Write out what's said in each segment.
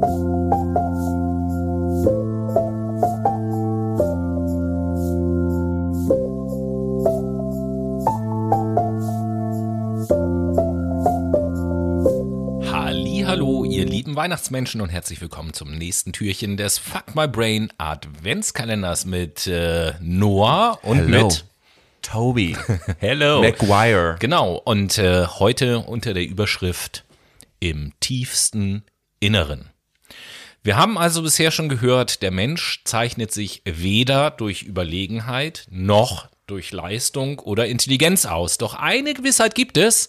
Hallo, ihr lieben Weihnachtsmenschen und herzlich willkommen zum nächsten Türchen des Fuck My Brain Adventskalenders mit äh, Noah und Hello. mit Toby. Hello. Maguire. Genau, und äh, heute unter der Überschrift Im tiefsten Inneren. Wir haben also bisher schon gehört, der Mensch zeichnet sich weder durch Überlegenheit noch durch Leistung oder Intelligenz aus. Doch eine Gewissheit gibt es,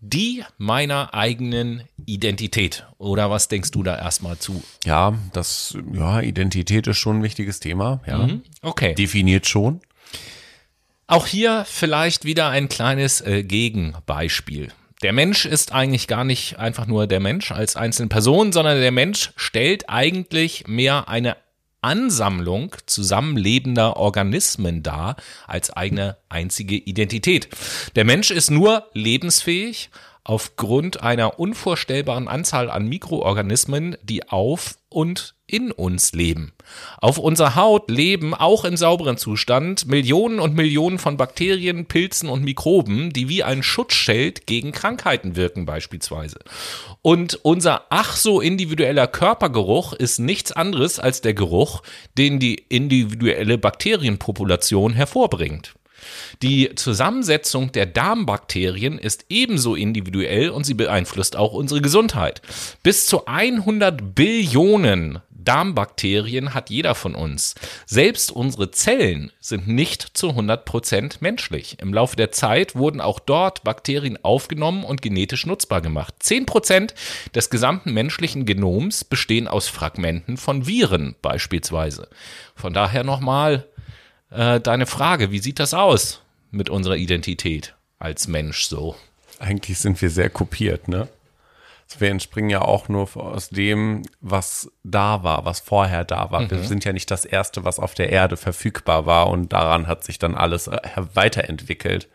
die meiner eigenen Identität. Oder was denkst du da erstmal zu? Ja, das, ja, Identität ist schon ein wichtiges Thema. Ja. Okay. Definiert schon. Auch hier vielleicht wieder ein kleines äh, Gegenbeispiel. Der Mensch ist eigentlich gar nicht einfach nur der Mensch als einzelne Person, sondern der Mensch stellt eigentlich mehr eine Ansammlung zusammenlebender Organismen dar als eigene einzige Identität. Der Mensch ist nur lebensfähig aufgrund einer unvorstellbaren Anzahl an Mikroorganismen, die auf und in uns leben. Auf unserer Haut leben auch im sauberen Zustand Millionen und Millionen von Bakterien, Pilzen und Mikroben, die wie ein Schutzschild gegen Krankheiten wirken beispielsweise. Und unser ach so individueller Körpergeruch ist nichts anderes als der Geruch, den die individuelle Bakterienpopulation hervorbringt. Die Zusammensetzung der Darmbakterien ist ebenso individuell und sie beeinflusst auch unsere Gesundheit. Bis zu 100 Billionen Darmbakterien hat jeder von uns. Selbst unsere Zellen sind nicht zu 100% menschlich. Im Laufe der Zeit wurden auch dort Bakterien aufgenommen und genetisch nutzbar gemacht. 10% des gesamten menschlichen Genoms bestehen aus Fragmenten von Viren beispielsweise. Von daher nochmal äh, deine Frage, wie sieht das aus mit unserer Identität als Mensch so? Eigentlich sind wir sehr kopiert, ne? Wir entspringen ja auch nur aus dem, was da war, was vorher da war. Wir sind ja nicht das Erste, was auf der Erde verfügbar war und daran hat sich dann alles äh, weiterentwickelt.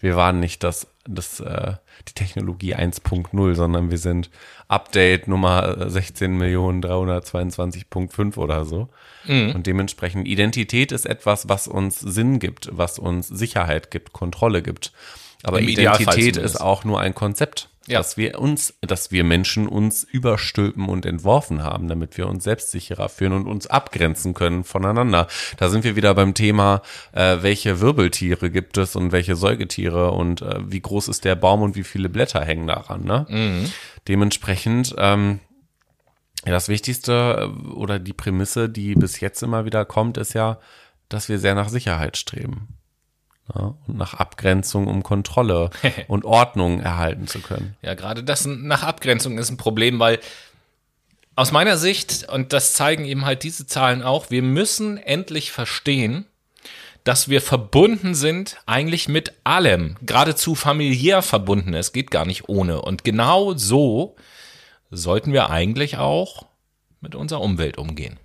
Wir waren nicht das, das äh, die Technologie 1.0, sondern wir sind Update Nummer 16.322.5 oder so. Und dementsprechend Identität ist etwas, was uns Sinn gibt, was uns Sicherheit gibt, Kontrolle gibt. Aber Im Identität ist auch nur ein Konzept, Ja. dass wir uns, dass wir Menschen uns überstülpen und entworfen haben, damit wir uns selbstsicherer fühlen und uns abgrenzen können voneinander. Da sind wir wieder beim Thema, äh, welche Wirbeltiere gibt es und welche Säugetiere und äh, wie groß ist der Baum und wie viele Blätter hängen daran. Ne? Dementsprechend ähm, das Wichtigste äh, oder die Prämisse, die bis jetzt immer wieder kommt, ist ja, dass wir sehr nach Sicherheit streben. Ja, und nach Abgrenzung, um Kontrolle und Ordnung erhalten zu können. Ja, gerade das nach Abgrenzung ist ein Problem, weil aus meiner Sicht, und das zeigen eben halt diese Zahlen auch, wir müssen endlich verstehen, dass wir verbunden sind eigentlich mit allem, geradezu familiär verbunden. Es geht gar nicht ohne. Und genau so sollten wir eigentlich auch mit unserer Umwelt umgehen.